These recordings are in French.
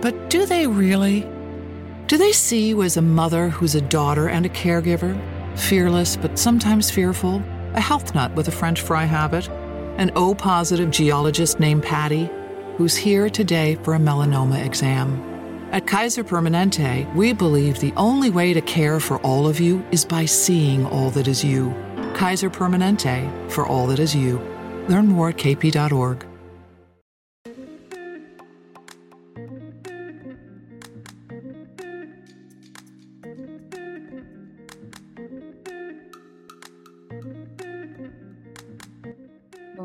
But do they really? Do they see you as a mother who's a daughter and a caregiver? Fearless, but sometimes fearful? A health nut with a French fry habit? An O positive geologist named Patty, who's here today for a melanoma exam? At Kaiser Permanente, we believe the only way to care for all of you is by seeing all that is you. Kaiser Permanente, for all that is you. Learn more at kp.org.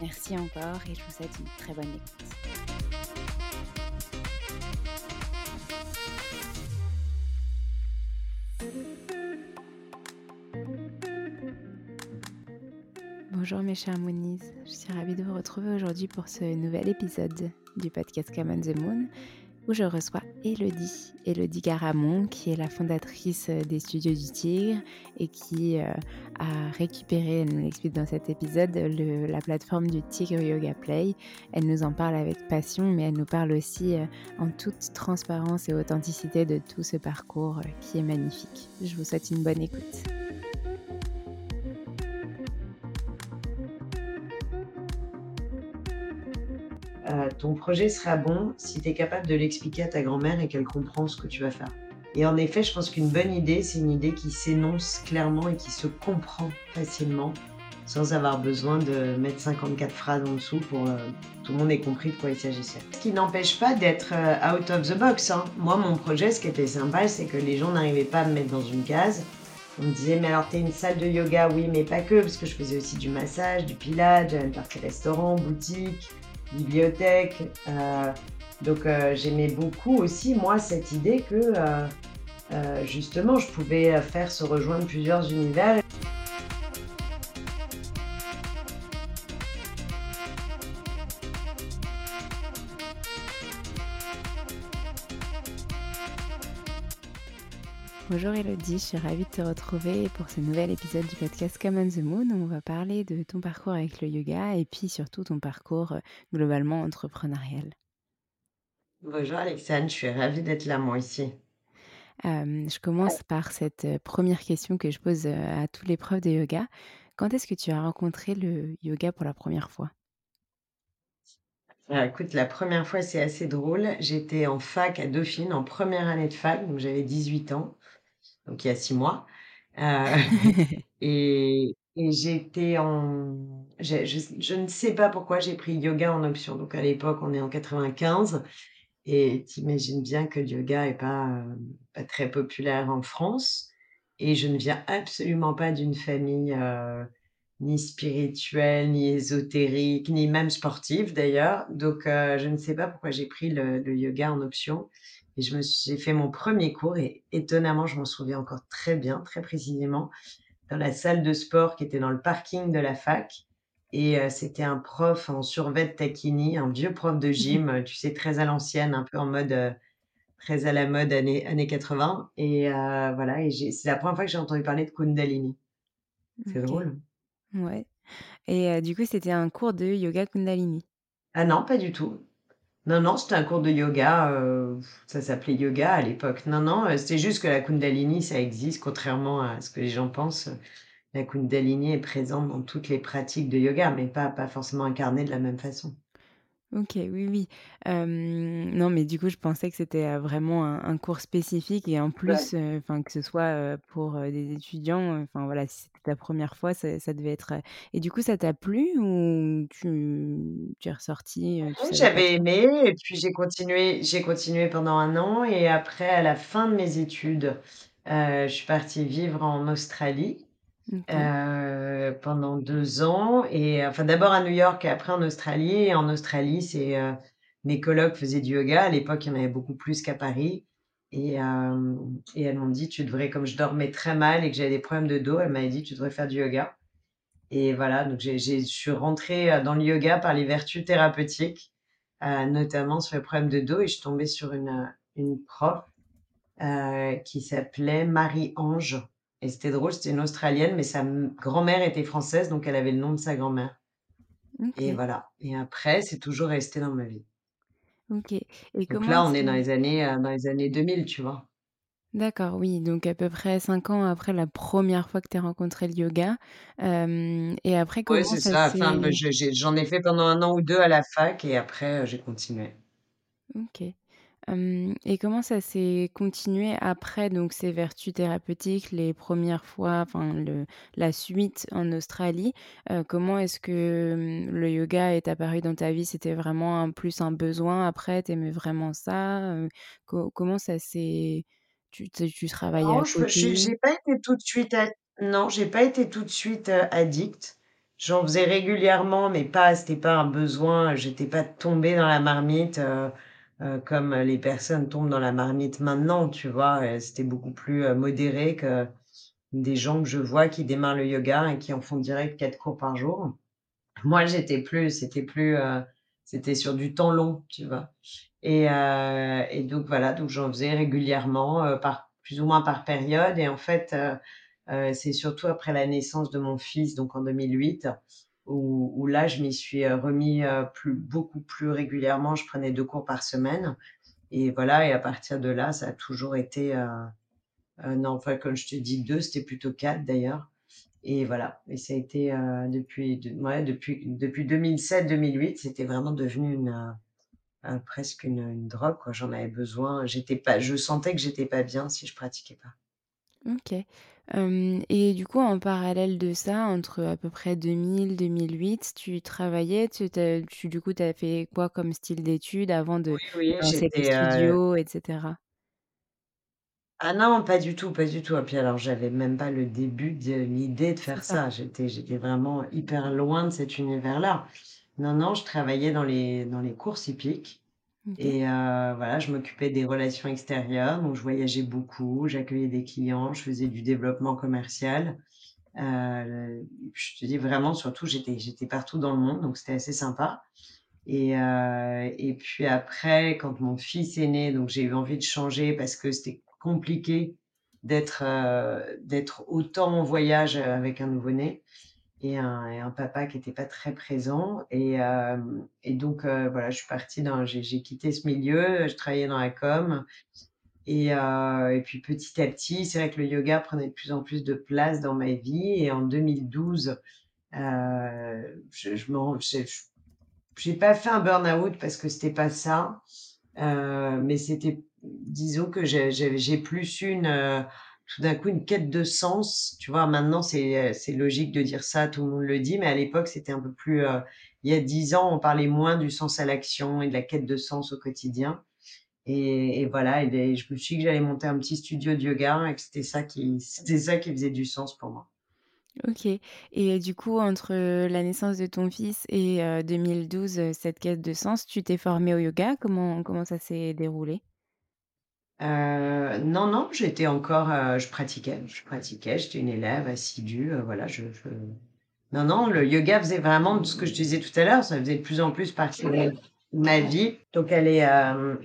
Merci encore et je vous souhaite une très bonne écoute. Bonjour mes chers Moonies, je suis ravie de vous retrouver aujourd'hui pour ce nouvel épisode du podcast Come on the Moon où je reçois Elodie, Elodie Garamond, qui est la fondatrice euh, des Studios du Tigre et qui euh, a récupéré, elle nous l'explique dans cet épisode, la plateforme du Tigre Yoga Play. Elle nous en parle avec passion, mais elle nous parle aussi euh, en toute transparence et authenticité de tout ce parcours qui est magnifique. Je vous souhaite une bonne écoute. Euh, ton projet sera bon si tu es capable de l'expliquer à ta grand-mère et qu'elle comprend ce que tu vas faire. Et en effet, je pense qu'une bonne idée, c'est une idée qui s'énonce clairement et qui se comprend facilement sans avoir besoin de mettre 54 phrases en dessous pour euh, tout le monde ait compris de quoi il s'agissait. Ce qui n'empêche pas d'être euh, out of the box. Hein. Moi, mon projet, ce qui était sympa, c'est que les gens n'arrivaient pas à me mettre dans une case. On me disait, mais alors t'es une salle de yoga, oui, mais pas que, parce que je faisais aussi du massage, du pilates, j'avais une partie restaurant, boutique, bibliothèque. donc j'aimais beaucoup aussi, moi, cette idée que justement, je pouvais faire se rejoindre plusieurs univers. Bonjour Elodie, je suis ravie de te retrouver pour ce nouvel épisode du podcast Come on the Moon où on va parler de ton parcours avec le yoga et puis surtout ton parcours euh, globalement entrepreneurial. Bonjour Alexandre, je suis ravie d'être là moi ici. je commence par cette euh, première question que je pose euh, à tous les profs de yoga. Quand est-ce que tu as rencontré le yoga pour la première fois? Ah, écoute, la première fois, c'est assez drôle. J'étais en fac à Dauphine, en première année de fac, donc j'avais 18 ans donc il y a six mois. Euh, et, j'étais en. Je, ne sais pas pourquoi j'ai pris yoga en option. Donc à l'époque, on est en 95. Et t'imagines bien que le yoga n'est pas, euh, pas très populaire en France. Et je ne viens absolument pas d'une famille euh, ni spirituelle, ni ésotérique, ni même sportive d'ailleurs. Donc je ne sais pas pourquoi j'ai pris le, le, yoga en option. Et je me j'ai fait mon premier cours et étonnamment, je m'en souviens encore très bien, très précisément, dans la salle de sport qui était dans le parking de la fac. Et euh, c'était un prof en survêt taquini, un vieux prof de gym, euh, tu sais, très à l'ancienne, un peu en mode euh, très à la mode années, années 80. Et voilà, et c'est la première fois que j'ai entendu parler de Kundalini. C'est drôle. Ouais. Et du coup, c'était un cours de yoga Kundalini? Ah non, pas du tout. Non, non, c'était un cours de yoga, euh, ça s'appelait yoga à l'époque. Non, non, euh, c'était juste que la Kundalini, ça existe, contrairement à ce que les gens pensent. La Kundalini est présente dans toutes les pratiques de yoga, mais pas, pas forcément incarnée de la même façon. OK, oui, oui. non, mais du coup, je pensais que c'était, vraiment un cours spécifique et en plus, enfin, que ce soit, pour, des étudiants, enfin, voilà, si c'était ta première fois, ça devait être, et du coup, ça t'a plu ou tu tu es ressorti, j'avais aimé et puis j'ai continué j'ai continué pendant un an et après, à la fin de mes études, je suis partie vivre en Australie. Euh, pendant deux ans et enfin d'abord à New York et après en Australie. Et en Australie, c'est, euh, mes colocs faisaient du yoga. À l'époque, il y en avait beaucoup plus qu'à Paris. Et et elles m'ont dit: «Tu devrais» comme je dormais très mal et que j'avais des problèmes de dos, elle m'avait dit: «Tu devrais faire du yoga» et voilà, donc j'ai je suis rentrée, dans le yoga par les vertus thérapeutiques, notamment sur les problèmes de dos. Et je suis tombée sur une, une prof, qui s'appelait Marie-Ange et c'était drôle, c'était une Australienne, mais sa grand-mère était française, donc elle avait le nom de sa grand-mère. Et voilà. Et après, c'est toujours resté dans ma vie. OK. Et Donc là, on est dans les années, euh, dans les années 2000, tu vois. D'accord, oui, donc à peu près cinq ans après la première fois que tu as rencontré le yoga. et après, Oui, c'est ça. Enfin, j'en ai fait pendant un an ou deux à la fac et après, euh, j'ai continué. OK et comment ça s'est continué après donc ces vertus thérapeutiques, les premières fois, enfin le la suite en Australie? comment est-ce que, le yoga est apparu dans ta vie? C'était vraiment un plus un besoin après? Tu aimais vraiment ça? comment ça s'est tu tu travaillais à Non, je j'ai pas été tout de suite non, j'ai pas été tout de suite, addict. J'en faisais régulièrement, mais pas c'était pas un besoin, j'étais pas tombée dans la marmite, euh, comme les personnes tombent dans la marmite maintenant, tu vois? c'était beaucoup plus, euh, modéré que des gens que je vois qui démarrent le yoga et qui en font direct 4 cours par jour. Moi, j'étais plus c'était plus, euh, c'était sur du temps long, tu vois? Et donc voilà, donc j'en faisais régulièrement, plus ou moins par période et en fait, c'est surtout après la naissance de mon fils, donc en 2008 où, là, je m'y suis remis plus, beaucoup plus régulièrement. Je prenais deux cours par semaine. Et voilà, et à partir de là, ça a toujours été. non, enfin, comme je te dis, deux, c'était plutôt quatre d'ailleurs. Et voilà, et ça a été depuis, ouais, depuis, depuis 2007-2008, c'était vraiment devenu presque une, une drogue. J'en avais besoin. Pas, je sentais que j'étais pas bien si je pratiquais pas. OK. Et du coup, en parallèle de ça, entre à peu près 2000-2008, tu travaillais, tu tu du coup, tu as fait quoi comme style d'études avant de Oui, lancer tes studios etc.? Ah non, pas du tout, pas du tout. Et puis alors, j'avais même pas le début de l'idée de faire ça. J'étais j'étais vraiment hyper loin de cet univers-là. Non, non, je travaillais dans les dans les courses hippiques et heu, voilà, je m'occupais des relations extérieures, donc je voyageais beaucoup, j'accueillais des clients, je faisais du développement commercial. Heu, je te dis vraiment surtout j'étais j'étais partout dans le monde, donc c'était assez sympa. Et heu et puis après quand mon fils est né, donc j'ai eu envie de changer parce que c'était compliqué d'être, d'être autant en voyage, avec un nouveau-né et un papa qui était pas très présent et donc voilà, je suis partie dans j'ai quitté ce milieu, je travaillais dans la com et puis petit à petit, c'est vrai que le yoga prenait de plus en plus de place dans ma vie et en 2012, heu, je je pas fait un burn-out parce que c'était pas ça, mais c'était disons que j'ai plus une, tout d'un coup une quête de sens, tu vois? Maintenant c'est, heu, c'est logique de dire ça, tout le monde le dit, mais à l'époque c'était un peu plus, heu, il y a 10 ans, on parlait moins du sens à l'action et de la quête de sens au quotidien et voilà et beh, je me suis dit que j'allais monter un petit studio de yoga et que c'était ça qui ça qui faisait du sens pour moi. OK et du coup, entre, la naissance de ton fils et heu, 2012, heu, cette quête de sens, tu t'es formée au yoga? Comment comment ça s'est déroulé? Heu, non, non, j'étais encore, heu, je pratiquais je pratiquais, j'étais une élève assidue, heu, voilà, je je non, non, le yoga faisait vraiment ce que je te disais tout à l'heure, ça faisait de plus en plus partie de ma vie, donc elle est,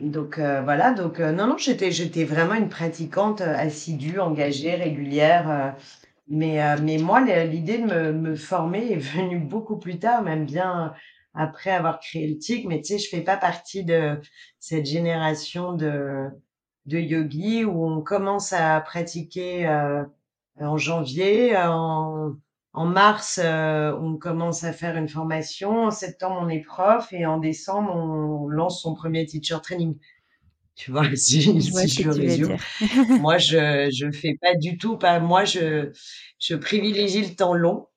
donc voilà, donc non, non, j'étais j'étais vraiment une pratiquante, assidue, engagée, régulière, mais mais moi, l'idée de me me former est venue beaucoup plus tard, même bien après avoir créé le TIG, mais tu sais, je fais pas partie de cette génération de de yogis où on commence à pratiquer, heu, en janvier, en en mars, heu, on commence à faire une formation, en septembre, on est prof et en décembre, on lance son premier teacher training. Tu vois? Si Je vois si résume. Moi, je je fais pas du tout pas moi, je je privilégie le temps long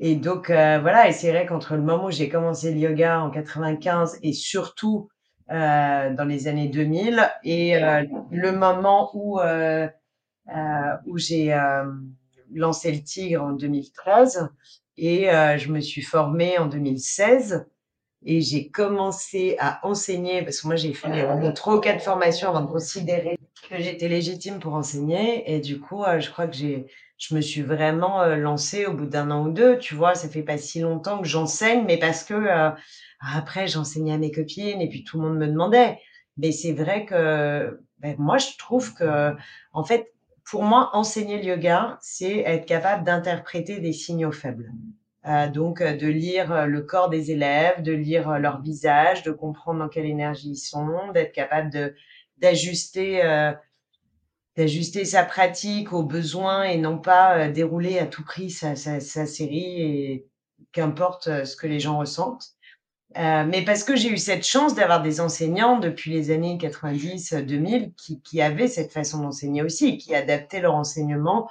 et donc heu, voilà et c'est vrai qu'entre le moment où j'ai commencé le yoga en 95 et surtout, dans les années 2000 et heu, le moment où, heu, où j'ai, lancé le Tigre en 2013 et je me suis formée en 2016 et j'ai commencé à enseigner parce que moi j'ai fait 3 ou 4 formations avant de considérer que j'étais légitime pour enseigner. Et du coup, je crois que j'ai je me suis vraiment, heu, lancée au bout d'1 an ou 2, tu vois? Ça fait pas si longtemps que j'enseigne, mais parce que, heu, après j'enseignais à mes copines et puis tout le monde me demandait. Mais c'est vrai que, beh, moi je trouve que, en fait, pour moi, enseigner le yoga, c'est être capable d'interpréter des signaux faibles. Heu, donc heu, de lire, heu, le corps des élèves, de lire, heu, leur visage, de comprendre dans quelle énergie ils sont, d'être capable de d'ajuster, d'ajuster sa pratique aux besoins et non pas, heu, dérouler à tout prix sa sa sa série et qu'importe, heu, ce que les gens ressentent. Heu, mais parce que j'ai eu cette chance d'avoir des enseignants depuis les années 90-2000 qui qui avaient cette façon d'enseigner aussi, qui adaptaient leur enseignement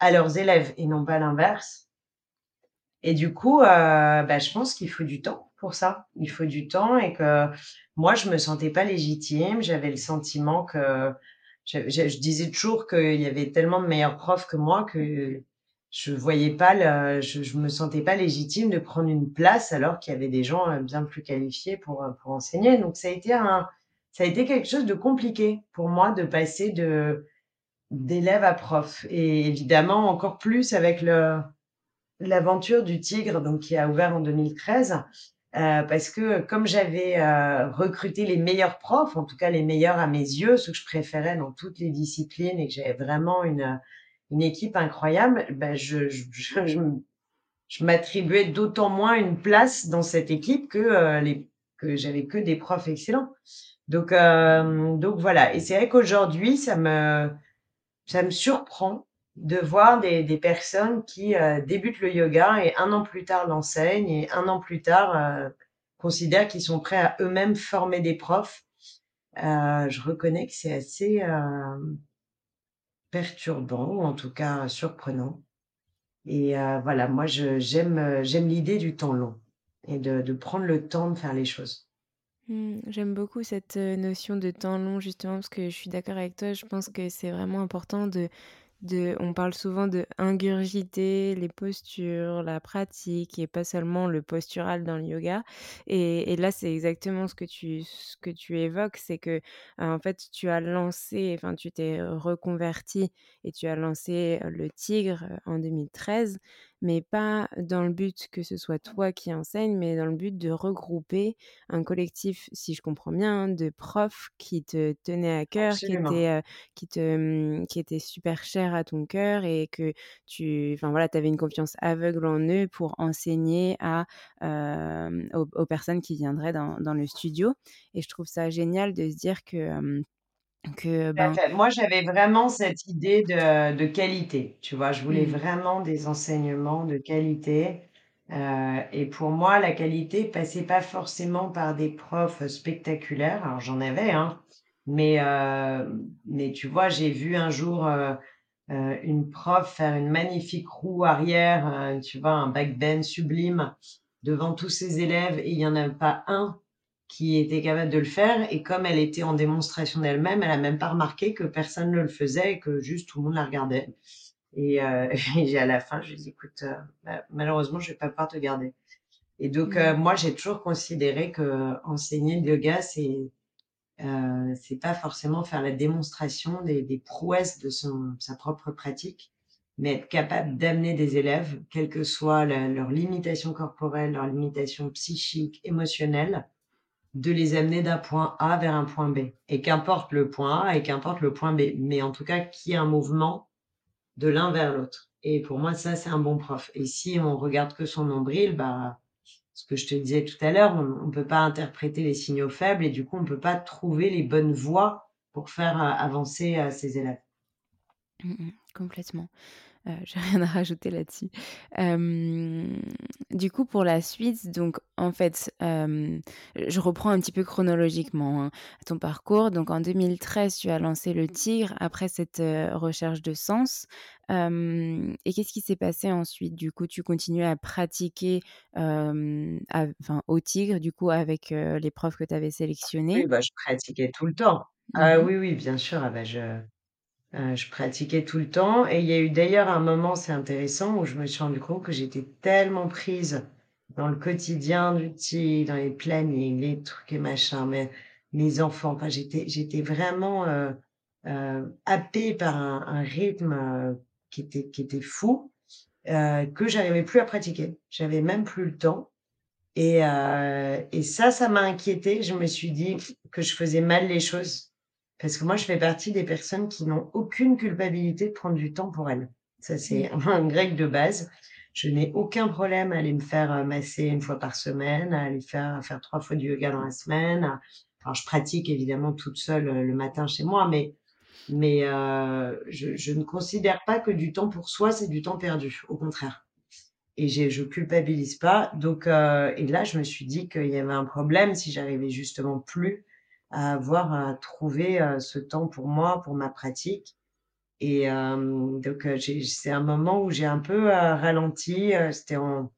à leurs élèves et non pas l'inverse. Et du coup, heu, bah, je pense qu'il faut du temps pour ça. Il faut du temps et que moi, je me sentais pas légitime. J'avais le sentiment que je disais toujours qu'il y avait tellement de meilleurs profs que moi que je voyais pas le je je me sentais pas légitime de prendre une place alors qu'il y avait des gens, heu, bien plus qualifiés pour, heu, pour enseigner. Donc ça a été un ça a été quelque chose de compliqué pour moi de passer de d'élève à prof et évidemment encore plus avec le L'aventure du Tigre, donc qui a ouvert en 2013, heu, parce que comme j'avais, heu, recruté les meilleurs profs, en tout cas les meilleurs à mes yeux, ceux que je préférais dans toutes les disciplines et que j'avais vraiment une, heu, une équipe incroyable, bah, je je je je m'attribuais d'autant moins une place dans cette équipe que, heu, les que j'avais que des profs excellents. Donc donc voilà et c'est vrai qu'aujourd'hui ça me ça me surprend de voir des des personnes qui, heu, débutent le yoga et un an plus tard l'enseignent et un an plus tard, heu, considèrent qu'ils sont prêts à eux-mêmes former des profs. Heu, je reconnais que c'est assez, perturbant ou en tout cas surprenant et voilà, moi j'aime, j'aime l'idée du temps long et de de prendre le temps de faire les choses. Mmh, j'aime beaucoup cette, notion de temps long justement parce que je suis d'accord avec toi. Je pense que c'est vraiment important de on parle souvent de ingurgiter les postures, la pratique et pas seulement le postural dans le yoga. Et, là, c'est exactement ce que tu, ce que tu évoques, c'est que en fait, tu as lancé, enfin, tu t'es reconverti et tu as lancé le Tigre en 2013 mais pas dans le but que ce soit toi qui enseignes, mais dans le but de regrouper un collectif, si je comprends bien, de profs qui te tenaient à cœur, qui étaient, qui, te, mmh, qui étaient super chers à ton cœur et que tu enfin, voilà, avais une confiance aveugle en eux pour enseigner à, aux, personnes qui viendraient dans, dans, le studio. Et je trouve ça génial de se dire que ben moi, j'avais vraiment cette idée de de qualité, tu vois? Je voulais mmh. vraiment des enseignements de qualité, heu et pour moi, la qualité passait pas forcément par des profs spectaculaires. Alors j'en avais, hein, mais heu, mais tu vois, j'ai vu un jour, une prof faire une magnifique roue arrière, tu vois? Un backbend sublime devant tous ses élèves et il y en a pas un qui était capable de le faire. Et comme elle était en démonstration d'elle-même, elle a même pas remarqué que personne ne le faisait et que juste tout le monde la regardait. Et heu et à la fin, je lui ai dit: «Écoute, heu, bah, malheureusement, je vais pas pouvoir te garder» et donc heu, mmh. moi, j'ai toujours considéré qu'enseigner le yoga, c'est, heu, c'est pas forcément faire la démonstration des des prouesses de son sa propre pratique, mais être capable d'amener des élèves, quelle que soit la leur limitation corporelle, leur limitation psychique, émotionnelle, de les amener d'un point A vers un point B. Et qu'importe le point A et qu'importe le point B, mais en tout cas qu'il y ait un mouvement de l'un vers l'autre. Et pour moi, ça, c'est un bon prof. Et si on regarde que son nombril, bah, ce que je te disais tout à l'heure, on ne peut pas interpréter les signaux faibles et du coup, on ne peut pas trouver les bonnes voies pour faire euh, avancer euh, ses élèves. Mmh, mmh, complètement. Euh, j'ai rien à rajouter là-dessus. du coup, pour la suite, donc en fait, je reprends un petit peu chronologiquement hein, ton parcours. Donc en 2013, tu as lancé le Tigre après cette recherche de sens. et qu'est-ce qui s'est passé ensuite? Du coup, tu continues à pratiquer enfin, au Tigre, du coup, avec les profs que tu avais sélectionnés Oui, bah, je pratiquais tout le temps. Ah mmh oui, oui, bien sûr. Ah bah, je Heu, je pratiquais tout le temps et il y a eu d'ailleurs un moment, c'est intéressant, où je me suis rendu compte que j'étais tellement prise dans le quotidien du petit, dans les plannings, les trucs et machin, mais mes enfants, enfin j'étais j'étais vraiment, heu heu, happée par un un rythme, heu, qui était qui était fou, heu, que j'arrivais plus à pratiquer. J'avais même plus le temps et et ça, ça m'a inquiétée. Je me suis dit que je faisais mal les choses parce que moi, je fais partie des personnes qui n'ont aucune culpabilité de prendre du temps pour elles. Ça, c'est un grec de base. Je n'ai aucun problème à aller me faire euh, masser une fois par semaine, à aller faire, à faire trois fois du yoga dans la semaine. Alors, je pratique évidemment toute seule euh, le matin chez moi, mais, mais euh, je, je, ne considère pas que du temps pour soi, c'est du temps perdu. Au contraire. Et je culpabilise pas. Donc, euh, et là, je me suis dit qu'il y avait un problème si j'arrivais justement plus à avoir à trouver, ce temps pour moi, pour ma pratique et donc c'est un moment où j'ai un peu, ralenti, c'était en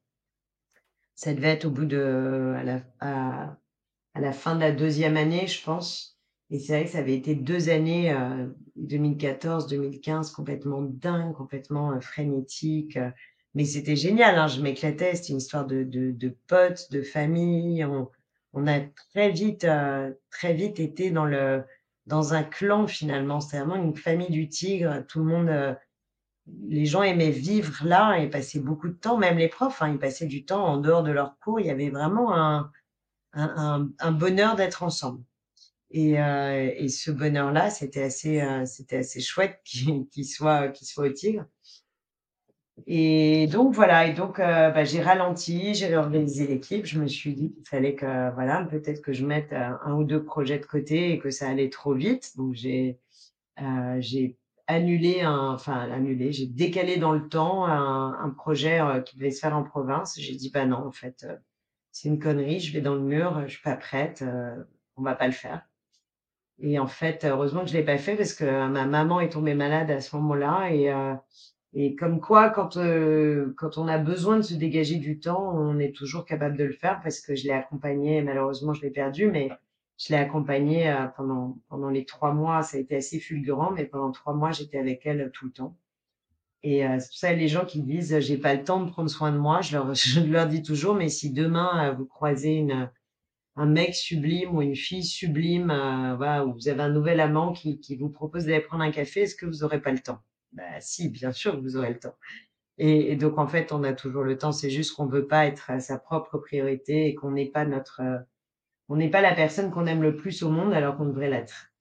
ça devait être au bout de à la à à la fin de la deuxième année, je pense et c'est vrai que ça avait été deux années, 2014-2015 complètement dingues, complètement, frénétiques, mais c'était génial, hein, je m'éclatais. C'était une histoire de de de potes, de famille, on on a très vite, heu, très vite été dans le dans un clan finalement. C'est vraiment une famille du tigre. Tout le monde, heu, les gens aimaient vivre là et passer beaucoup de temps, même les profs, hein, ils passaient du temps en dehors de leurs cours. Il y avait vraiment un un un bonheur d'être ensemble et heu et ce bonheur-là, c'était assez, heu, c'était assez chouette qu'il soit qu'il soit au tigre et donc voilà et donc heu, bah, j'ai ralenti, j'ai réorganisé l'équipe. Je me suis dit qu'il fallait que voilà, peut-être que je mette, heu, 1 ou 2 projets de côté et que ça allait trop vite. Donc j'ai, heu, j'ai annulé un enfin annulé, j'ai décalé dans le temps un un projet, heu, qui devait se faire en province. J'ai dit: «Bah non, en fait, c'est une connerie, je vais dans le mur, je suis pas prête, on va pas le faire» et en fait, heureusement que je l'ai pas fait parce que ma maman est tombée malade à ce moment-là et et comme quoi, quand, heu, quand on a besoin de se dégager du temps, on est toujours capable de le faire parce que je l'ai accompagnée, malheureusement, je l'ai perdue, mais je l'ai accompagnée, heu, pendant pendant les 3 mois. Ça a été assez fulgurant, mais pendant 3 mois, j'étais avec elle, tout le temps. Et c'est pour ça les gens qui disent j'ai pas le temps de prendre soin de moi, je leur, je leur dis toujours mais si demain vous croisez une un mec sublime ou une fille sublime, voilà, ou vous avez un nouvel amant qui, qui vous propose d'aller prendre un café, est-ce que vous aurez pas le temps? Bah si, bien sûr vous aurez le temps. Et, et, donc en fait, on a toujours le temps. C'est juste qu'on veut pas être à sa propre priorité et qu'on n'est pas notre, on n'est pas la personne qu'on aime le plus au monde alors qu'on devrait l'être.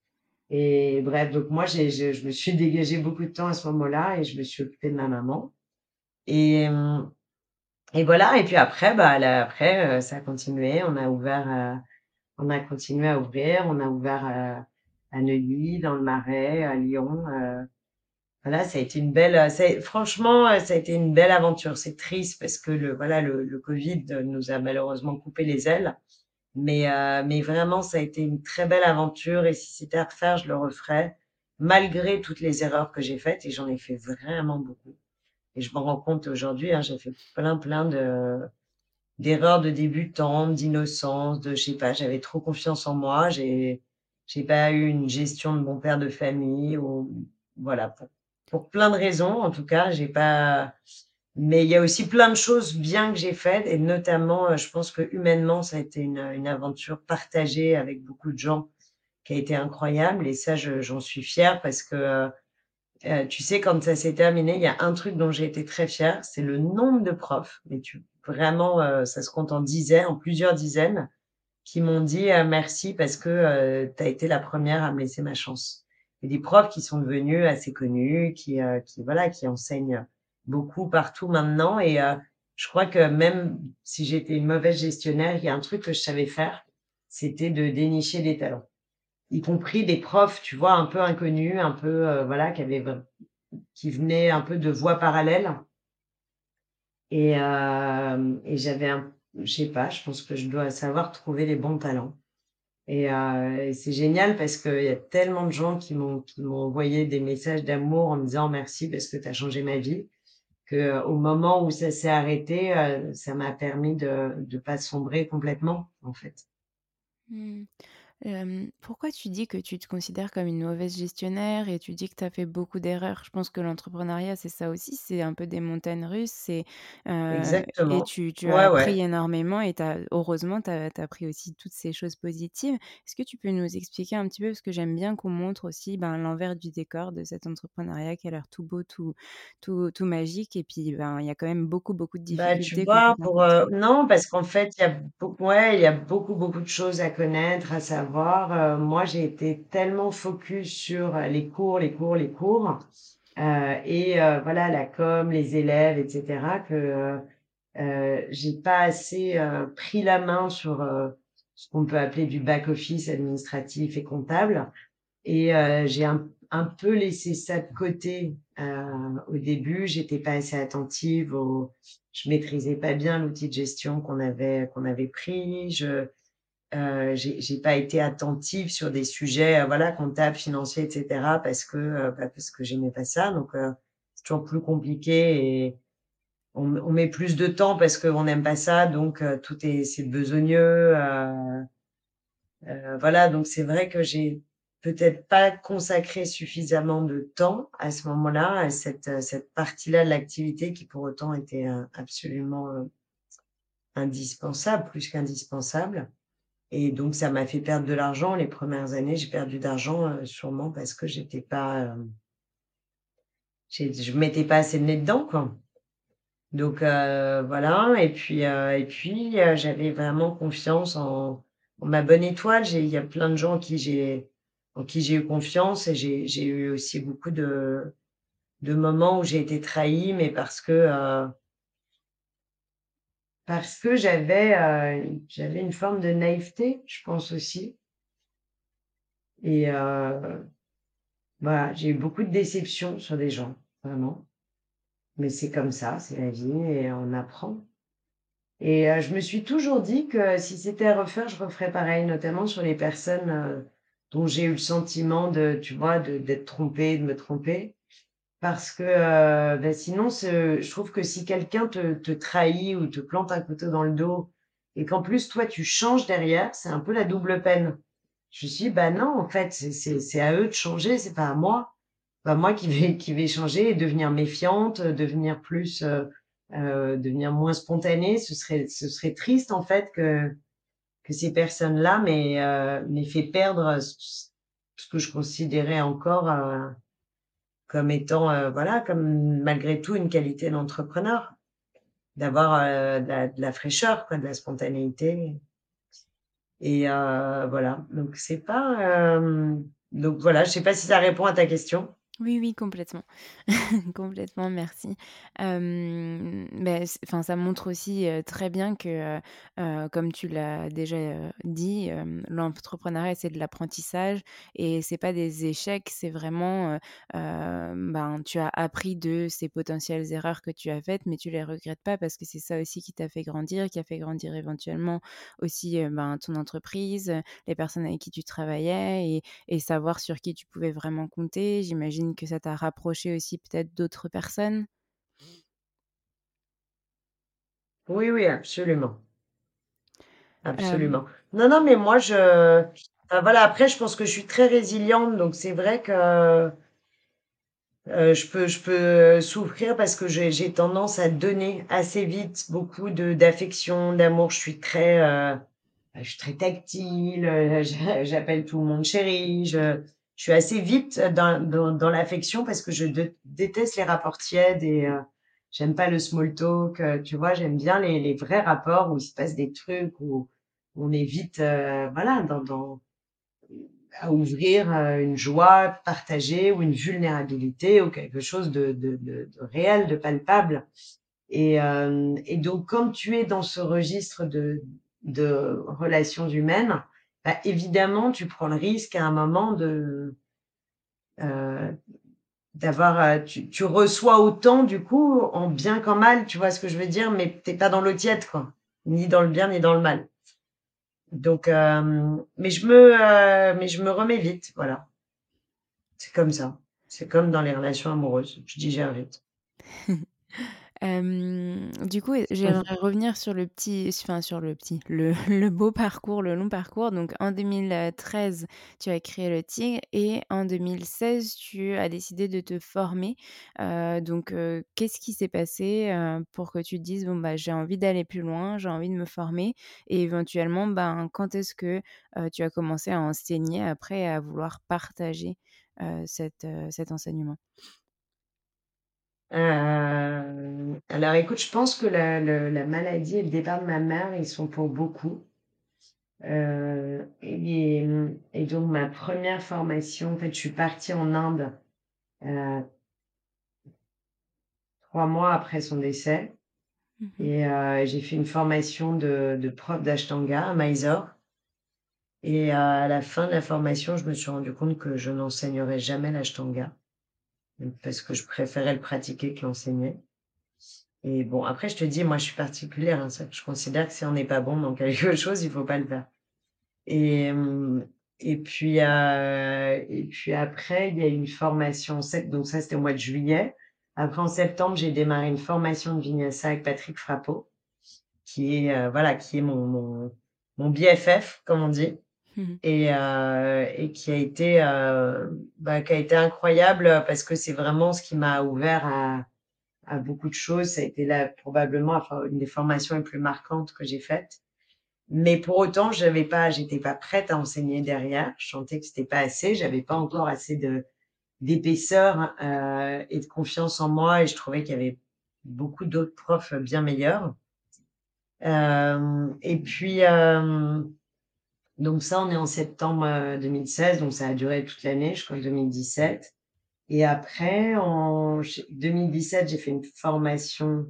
Et bref, donc moi, j'ai, je, je, me suis dégagé beaucoup de temps à ce moment-là et je me suis occupée de ma maman. Et, et voilà. Et puis après, bah, après, euh, ça a continué. On a ouvert, euh, on a continué à ouvrir. On a ouvert euh, à Neuilly, dans le Marais, à Lyon. Voilà, ça a été une belle, ça, franchement, ça a été une belle aventure. C'est triste parce que le, voilà, le, le Covid nous a malheureusement coupé les ailes. Mais, euh, mais vraiment, ça a été une très belle aventure et si c'était à refaire, je le referais, malgré toutes les erreurs que j'ai faites et j'en ai fait vraiment beaucoup. Et je m'en rends compte aujourd'hui, hein, j'ai fait plein, plein de d'erreurs de débutante, d'innocence, de, je sais pas, j'avais trop confiance en moi, j'ai j'ai pas eu une gestion de mon père de famille ou voilà pour plein de raisons en tout cas, j'ai pas mais il y a aussi plein de choses bien que j'ai faites et notamment, euh, je pense que humainement, ça a été une, une aventure partagée avec beaucoup de gens qui a été incroyable et ça, j'en suis fière parce que, euh, euh, tu sais, quand ça s'est terminé, il y a un truc dont j'ai été très fière, c'est le nombre de profs, mais tu, vraiment, ça se compte en dizaines, en plusieurs dizaines, qui m'ont dit merci parce que tu as été la première à me laisser ma chance. Et des profs qui sont devenus assez connus, qui, qui voilà, qui enseignent beaucoup partout maintenant. Et euh, je crois que même si j'étais une mauvaise gestionnaire, il y a un truc que je savais faire, c'était de dénicher des talents, y compris des profs, tu vois, un peu inconnus, un peu euh, voilà, qui avaient qui venaient un peu de voies parallèles. Et, euh, et j'avais un, je sais pas, je pense que je dois savoir trouver les bons talents. Et, euh, c'est génial parce qu'il y a tellement de gens qui m'ont qui envoyé des messages d'amour en me disant merci parce que tu as changé ma vie que euh, au moment où ça s'est arrêté, euh, ça m'a permis de ne pas sombrer complètement, en fait. Mmh pourquoi tu dis que tu te considères comme une mauvaise gestionnaire et tu dis que tu as fait beaucoup d'erreurs? Je pense que l'entrepreneuriat, c'est ça aussi, c'est un peu des montagnes russes, c'est, et tu tu as appris énormément et heureusement, tu as appris aussi toutes ces choses positives. Est-ce que tu peux nous expliquer un petit peu? Parce que j'aime bien qu'on montre aussi, ben, l'envers du décor de cet entrepreneuriat qui a l'air tout beau, tout tout tout magique et puis, ben, il y a quand même beaucoup, beaucoup de Bah, tu difficultés vois, pour, non, parce qu'en fait, il y a ouais, il y a beaucoup, beaucoup de choses à connaître, à savoir euh, moi, j'ai été tellement focus sur euh, les cours, les cours, les cours, euh, et voilà, la com, les élèves, etc., que j'ai pas assez pris la main sur ce qu'on peut appeler du back-office administratif et comptable. Et j'ai un, peu laissé ça de côté au début. J'étais pas assez attentive au, je maîtrisais pas bien l'outil de gestion qu'on avait qu'on avait pris. Euh, j'ai pas été attentive sur des sujets euh, voilà comptables, financiers, etc. parce que euh, bah, parce que j'aimais pas ça. Donc euh, c'est toujours plus compliqué et on, on, met plus de temps parce qu'on n'aime pas ça. Donc tout est c'est besogneux. voilà donc c'est vrai que j'ai peut-être pas consacré suffisamment de temps à ce moment-là à cette cette partie-là de l'activité qui pour autant était absolument indispensable plus qu'indispensable. Et donc, ça m'a fait perdre de l'argent. Les premières années, j'ai perdu d'argent, euh, sûrement parce que j'étais pas, euh, je mettais pas assez de nez dedans, quoi. Donc, euh, voilà. Et puis, et puis, j'avais vraiment confiance en, ma bonne étoile. il y a plein de gens en qui j'ai, en qui j'ai eu confiance et j'ai, j'ai eu aussi beaucoup de, de moments où j'ai été trahie, mais parce que, parce que j'avais, euh, j'avais une forme de naïveté, je pense aussi. Et euh, voilà, j'ai eu beaucoup de déceptions sur des gens, vraiment. Mais c'est comme ça, c'est la vie et on apprend. Et euh, je me suis toujours dit que si c'était à refaire, je referais pareil, notamment sur les personnes dont j'ai eu le sentiment de, tu vois, d'être trompée, de me tromper. Parce que euh, bah, sinon, je trouve que si quelqu'un te, te trahit ou te plante un couteau dans le dos et qu'en plus, toi, tu changes derrière, c'est un peu la double peine. Je suis dit, bah non, en fait, c'est à eux de changer, c'est pas à moi. bah, moi qui vais qui vais changer et devenir méfiante, devenir plus, heu heu, devenir moins spontanée. Ce serait ce serait triste en fait que que ces personnes-là m'aient, m'aient fait perdre ce que je considérais encore, heu, comme étant, heu, voilà, comme malgré tout une qualité d'entrepreneur. D'avoir, heu, de la fraîcheur quoi, de la spontanéité et heu, voilà, donc c'est pas, hem, donc voilà, je sais pas si ça répond à ta question? Oui, oui, complètement. Complètement, merci. Enfin, ça montre aussi, très bien que, comme tu l'as déjà, dit, l'entrepreneuriat, c'est de l'apprentissage et c'est pas des échecs, c'est vraiment, ben, tu as appris de ces potentielles erreurs que tu as faites, mais tu les regrettes pas parce que c'est ça aussi qui t'a fait grandir, qui a fait grandir éventuellement aussi, ben, ton entreprise, les personnes avec qui tu travaillais et et savoir sur qui tu pouvais vraiment compter. J'imagine que ça t'a rapproché aussi peut-être d'autres personnes? Oui, oui, absolument. Absolument. Non, non, mais moi je enfin voilà, après je pense que je suis très résiliente, donc c'est vrai que, heu, je peux je peux, souffrir parce que j'ai tendance à donner assez vite beaucoup d'affection, d'amour. Je suis très, heu, bah, je suis très tactile, j'a j'appelle tout le monde chéri, je je suis assez vite dans dans dans l'affection parce que je déteste les rapports tièdes et heu, j'aime pas le small talk, heu, tu vois? J'aime bien les les vrais rapports où il se passe des trucs, où on est vite, heu, voilà, dans dans à ouvrir, heu, une joie partagée ou une vulnérabilité ou quelque chose de de de de réel, de palpable et hem et donc quand tu es dans ce registre de de relations humaines, bah, évidemment, tu prends le risque à un moment de, heu, d'avoir, heu, tu tu reçois autant du coup, en bien qu'en mal, tu vois ce que je veux dire? Mais tu es pas dans l'eau tiède, quoi, ni dans le bien ni dans le mal. Donc hem, mais je me, mais je me remets vite, voilà. C'est comme ça. C'est comme dans les relations amoureuses, je digère vite. Du coup, j'aimerais revenir sur le petit enfin sur le petit, le le beau parcours, le long parcours. Donc en 2013, tu as créé Le Tigre et en 2016, tu as décidé de te former. Heu, donc heu, qu'est-ce qui s'est passé, heu, pour que tu te dises: «Bon, bah, j'ai envie d'aller plus loin, j'ai envie de me former» et éventuellement, ben, quand est-ce que, tu as commencé à enseigner après et à vouloir partager, cet enseignement? Heu, alors écoute, je pense que la le la maladie et le départ de ma mère, ils sont pour beaucoup. Heu et et donc ma première formation, en fait, je suis partie en Inde, heu, 3 mois après son décès. Mmh et heu, j'ai fait une formation de de prof d'ashtanga à Mysore. Et heu, à la fin de la formation, je me suis rendu compte que je n'enseignerais jamais l'ashtanga, parce que je préférais le pratiquer que l'enseigner. Et bon, après, je te dis, moi, je suis particulière, hein, ça, je considère que si on n'est pas bon dans quelque chose, il faut pas le faire. Et, hem, et puis, heu, et puis après, il y a une formation donc ça, c'était au mois de juillet. Après, en septembre, j'ai démarré une formation de Vinyasa avec Patrick Frappeau, qui est, heu, voilà, qui est mon mon mon BFF, comme on dit mh. et heu, et qui a été, heu, bah, qui a été incroyable, parce que c'est vraiment ce qui m'a ouvert à à beaucoup de choses. Ça a été là, probablement, une des formations les plus marquantes que j'ai faites. Mais pour autant, j'avais pas j'étais pas prête à enseigner derrière. Je sentais que c'était pas assez. J'avais pas encore assez de d'épaisseur, heu et de confiance en moi et je trouvais qu'il y avait beaucoup d'autres profs bien meilleurs. Hem et puis, hem, donc ça, on est en septembre, heu, 2016, donc ça a duré toute l'année jusqu'en 2017 et après en j 2017, j'ai fait une formation.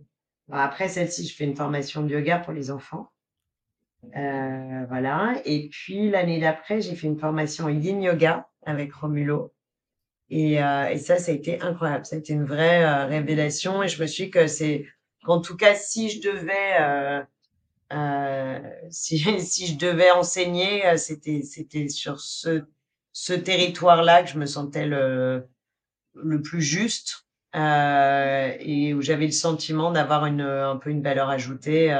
Après celle-ci, je fais une formation de yoga pour les enfants. Heu, voilà. Et puis l'année d'après, j'ai fait une formation Yin Yoga avec Romulo. Et heu et ça, ça a été incroyable. Ça a été une vraie, heu, révélation. Et je me suis dit que c'est qu'en tout cas, si je devais, heu, si si je devais enseigner, heu, c'était c'était sur ce ce territoire-là que je me sentais le le plus juste, heu et où j'avais le sentiment d'avoir une, un peu une valeur ajoutée,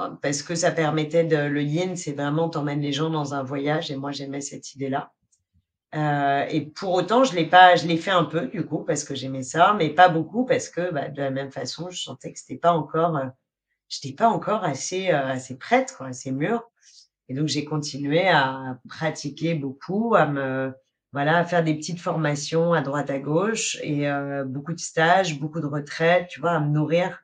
Heu, parce que ça permettait de le yin, c'est vraiment tu emmènes les gens dans un voyage et moi j'aimais cette idée-là. Heu et pour autant, je l'ai pas je l'ai fait un peu du coup parce que j'aimais ça, mais pas beaucoup parce que, bah, de la même façon, je sentais que c'était pas encore, heu, j'étais pas encore assez, heu, assez prête quoi, assez mûre. Et donc j'ai continué à pratiquer beaucoup, à me voilà, à faire des petites formations à droite à gauche et heu, beaucoup de stages, beaucoup de retraites, tu vois? À me nourrir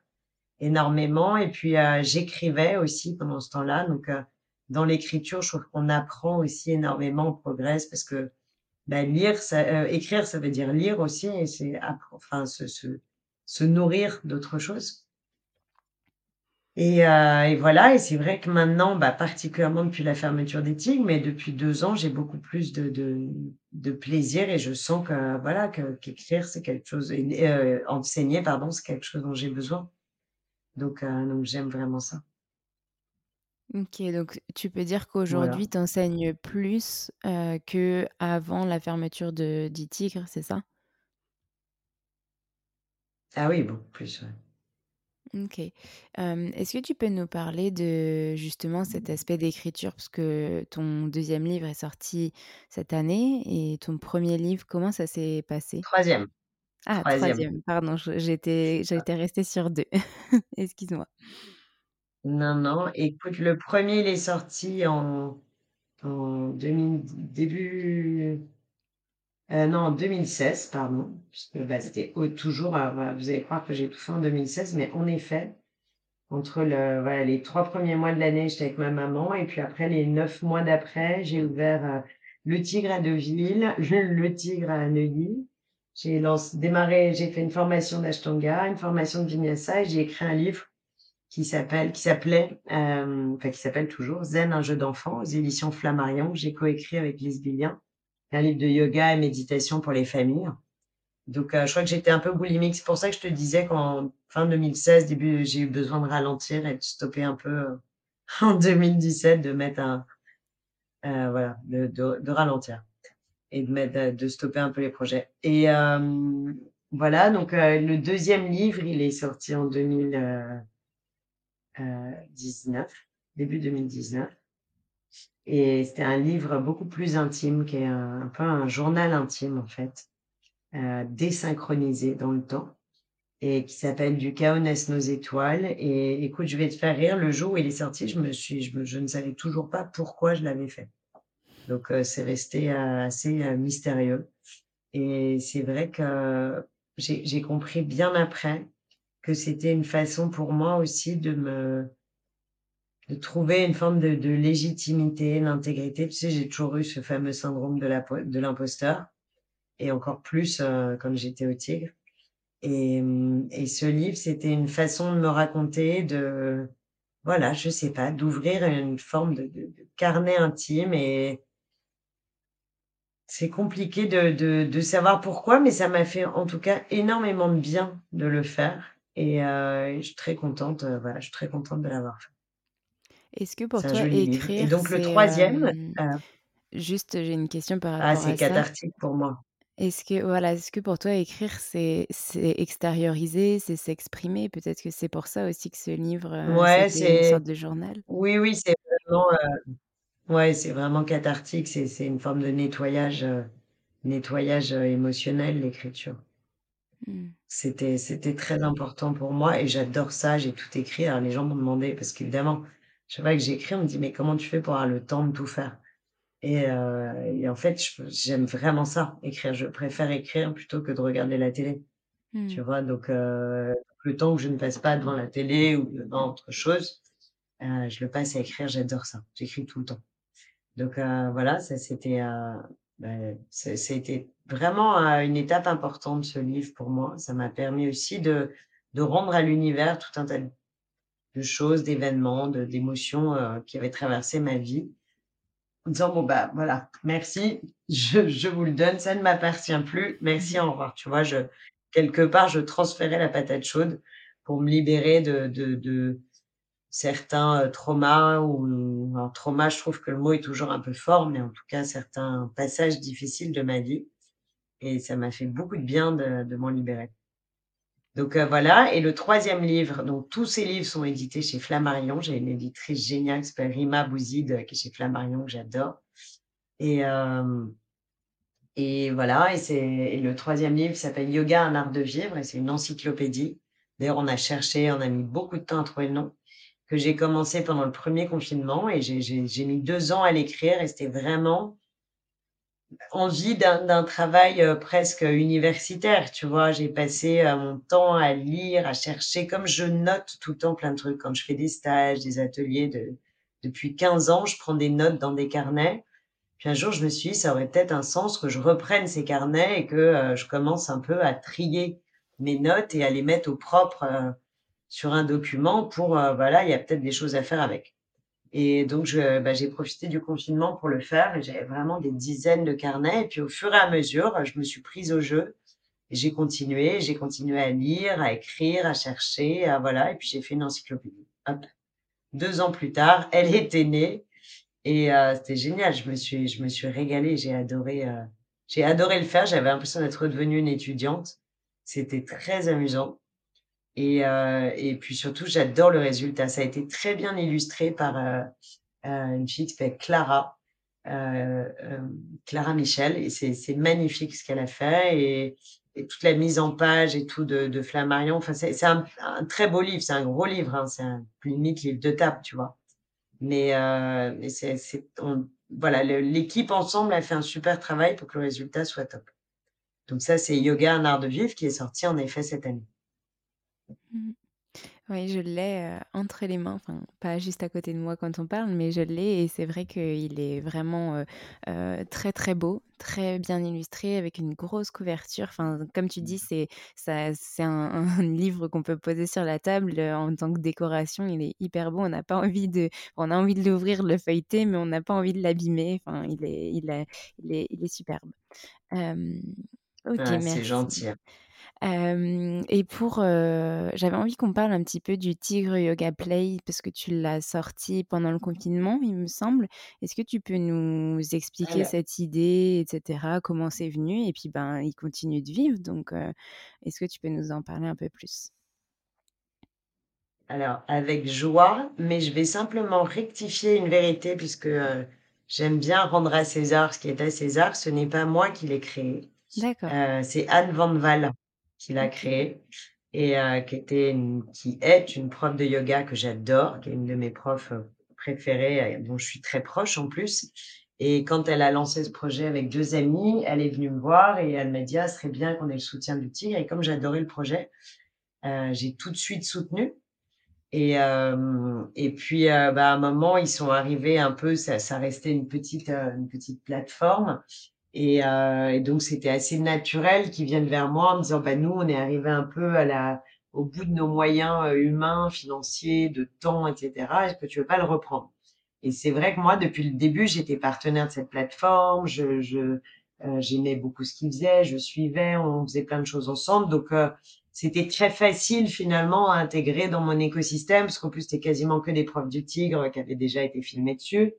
énormément. Et puis, heu, j'écrivais aussi pendant ce temps-là. Donc heu, dans l'écriture, je trouve qu'on apprend aussi énormément, on progresse parce que bah, lire, ça heu, écrire, ça veut dire lire aussi et c'est enfin se se se nourrir d'autres choses et heu et voilà et c'est vrai que maintenant, bah, particulièrement depuis la fermeture des Tigres, mais depuis 2 ans, j'ai beaucoup plus de de de plaisir et je sens que voilà, que qu'écrire, c'est quelque chose heu, enseigner pardon, c'est quelque chose dont j'ai besoin. Donc heu, donc j'aime vraiment ça. OK, donc tu peux dire Voilà. qu'aujourd'hui tu enseignes plus, qu'avant la fermeture de du Tigre, c'est ça? Ah oui, beaucoup plus, ouais. OK. Hem, est-ce que tu peux nous parler de justement cet aspect d'écriture? Parce que ton deuxième livre est sorti cette année et ton premier livre, comment ça s'est passé? 3e, Ah 3e, troisième, pardon, je j'étais c'est ça. j'étais restée sur 2. Excuse-moi. Non, non, écoute, le premier il est sorti en en 2000 début Heu, non, en 2016, pardon, puisque, bah, c'était toujours, heu, voilà, vous allez croire que j'ai tout fait en 2016, mais en effet, entre le voilà, les 3 premiers mois de l'année, j'étais avec ma maman et puis après les 9 mois d'après, j'ai ouvert, heu, Le Tigre à Deauville, Le Tigre à Neuilly. J'ai lancé démarré j'ai fait une formation d'Ashtanga, une formation de Vinyasa et j'ai écrit un livre qui s'appelle qui s'appelait, hem, enfin qui s'appelle toujours Zen, un jeu d'enfant aux éditions Flammarion, que j'ai coécrit avec Lise. Un livre de yoga et méditation pour les familles. Donc, heu, je crois que j'étais un peu boulimique. C'est pour ça que je te disais qu'en fin 2016, début j'ai eu besoin de ralentir et de stopper un peu, heu, en 2017, de mettre un heu, voilà, de de ralentir et de mettre de stopper un peu les projets et voilà donc, le deuxième livre, il est sorti en 2000, heu heu, 19, début 2019 et c'était un livre beaucoup plus intime qui est un peu un journal intime, en fait. heu, désynchronisé dans le temps et qui s'appelle «Du chaos naissent nos étoiles» et écoute, je vais te faire rire, le jour où il est sorti, je me suis je me je ne savais toujours pas pourquoi je l'avais fait. Donc heu, c'est resté, heu, assez, mystérieux et c'est vrai que j'ai compris bien après que c'était une façon pour moi aussi de me de trouver une forme de de légitimité, d'intégrité. Tu sais, j'ai toujours eu ce fameux syndrome de la de l'imposteur et encore plus, heu, quand j'étais au Tigre Et mmh et ce livre, c'était une façon de me raconter, de voilà, je sais pas, d'ouvrir une forme de de de carnet intime et c'est compliqué de de de savoir pourquoi, mais ça m'a fait en tout cas énormément de bien de le faire et et je suis très contente, heu, voilà, je suis très contente de l'avoir fait. Est-ce que pour C'est toi livre et écrire donc le c'est, troisième, e juste j'ai une question par ah, rapport c'est à ça. cathartique pour moi. Est-ce que voilà, est-ce que pour toi écrire c'est c'est extérioriser, c'est s'exprimer? Peut-être que c'est pour ça aussi que ce livre, heu, Ouais, c'était une c'est sorte de journal? oui, oui, c'est vraiment, heu, ouais, c'est vraiment cathartique, c'est c'est une forme de nettoyage, Nettoyage, émotionnel, l'écriture. Mmh. C'était c'était très important pour moi et j'adore ça, j'ai tout écrit. Alors les gens m'ont demandé parce qu'évidemment, chaque fois que j'écris, on me dit: «Mais comment tu fais pour avoir le temps de tout faire?» et heu et en fait, je j'aime vraiment ça, écrire. Je préfère écrire plutôt que de regarder la télé, tu Mmh. vois? Donc heu, le temps que je ne passe pas devant la télé ou devant autre chose, heu, je le passe à écrire, j'adore ça. J'écris tout le temps. Donc heu, voilà, ça c'était, bah, c'est c'était vraiment, heu, une étape importante ce livre pour moi. Ça m'a permis aussi de de rendre à l'univers tout un tas de choses, d'événements, de d'émotions, heu, qui avaient traversé ma vie, en disant: «Bon, bah, voilà, merci, je je vous le donne, ça ne m'appartient plus, merci, au revoir». Tu vois? Je quelque part, je transférais la patate chaude pour me libérer de de de Certains, heu, traumas ou alors trauma, je trouve que le mot est toujours un peu fort, mais en tout cas certains passages difficiles de ma vie et ça m'a fait beaucoup de bien de de m'en libérer. Donc heu, voilà. Et le troisième livre donc tous ces livres sont édités chez Flammarion. J'ai une éditrice géniale qui s'appelle Rima Bouzid, heu, qui est chez Flammarion que j'adore. Et hem Et voilà, et c'est le troisième livre s'appelle Yoga, un art de vivre, et c'est une encyclopédie. D'ailleurs, on a cherché, on a mis beaucoup de temps à trouver le nom, que j'ai commencé pendant le premier confinement, et j'ai mis deux ans à l'écrire, et c'était vraiment envie d'un travail euh, presque universitaire, tu vois. J'ai passé euh, mon temps à lire, à chercher, comme je note tout le temps plein de trucs. Quand je fais des stages, des ateliers, de, depuis 15 ans, je prends des notes dans des carnets. Puis un jour, je me suis dit, ça aurait peut-être un sens que je reprenne ces carnets et que euh, je commence un peu à trier mes notes et à les mettre au propre sur un document pour, voilà, il y a peut-être des choses à faire avec. Et donc, bah, j'ai profité du confinement pour le faire. J'avais vraiment des dizaines de carnets. Et puis, au fur et à mesure, je me suis prise au jeu. J'ai continué, j'ai continué à lire, à écrire, à chercher, à voilà. Et puis, j'ai fait une encyclopédie. Hop. Deux ans plus tard, elle était née. Et euh, c'était génial. Je me suis, je me suis régalée. J'ai adoré, euh, j'ai adoré le faire. J'avais l'impression d'être redevenue une étudiante. C'était très amusant. Et, euh, et puis surtout, j'adore le résultat. Ça a été très bien illustré par euh, euh une fille qui s'appelle Clara, euh, euh, Clara Michel. Et c'est magnifique ce qu'elle a fait. Et, et, toute la mise en page et tout de, de Flammarion. Enfin, c'est un, un, très beau livre. C'est un gros livre. Hein. C'est un limite livre de table, tu vois. Mais, euh, mais c'est voilà, l'équipe ensemble a fait un super travail pour que le résultat soit top. Donc ça, c'est Yoga, un art de vivre qui est sorti en effet cette année. Mmh. Oui, je l'ai, entre les mains, enfin, pas juste à côté de moi quand on parle, mais je l'ai et c'est vrai qu'il est vraiment, très, très beau, très bien illustré avec une grosse couverture. Enfin, comme tu dis, c'est ça c'est un livre qu'on peut poser sur la table, en tant que décoration. Il est hyper beau. On n'a pas envie de on a envie de l'ouvrir, de le feuilleter, mais on n'a pas envie de l'abîmer. Enfin, il est il est il est il est superbe. OK, c'est gentil, hein et pour, j'avais envie qu'on parle un petit peu du Tigre Yoga Play parce que tu l'as sorti pendant le confinement, il me semble. Est-ce que tu peux nous expliquer cette idée etc., comment c'est venu? Et puis, ben, il continue de vivre donc est-ce que tu peux nous en parler un peu plus? Alors, avec joie, mais je vais simplement rectifier une vérité puisque, j'aime bien rendre à César ce qui est à César. Ce n'est pas moi qui l'ai créé. D'accord. c'est Anne Van Val qu'il a créé et euh, qui était une, qui est une prof de yoga que j'adore, qui est une de mes profs euh, préférées, euh, dont je suis très proche en plus. Et quand elle a lancé ce projet avec deux amis, elle est venue me voir et elle m'a dit ah, ce serait bien qu'on ait le soutien du tigre. Et comme j'adorais le projet, euh, j'ai tout de suite soutenu. Et, euh, et puis, euh, bah, à un moment, ils sont arrivés un peu, ça, ça restait une petite, une petite plateforme. Et, euh, et donc, c'était assez naturel qu'ils viennent vers moi en me disant, bah, nous, on est arrivé un peu à la, au bout de nos moyens euh, humains, financiers, de temps, etc. Est-ce que tu veux pas le reprendre? Et c'est vrai que moi, depuis le début, j'étais partenaire de cette plateforme. Je, je euh, j'aimais beaucoup ce qu'ils faisaient. Je suivais. On faisait plein de choses ensemble. Donc, euh, c'était très facile finalement à intégrer dans mon écosystème, parce qu'en plus, c'était quasiment que des profs du Tigre qui avaient déjà été filmés dessus.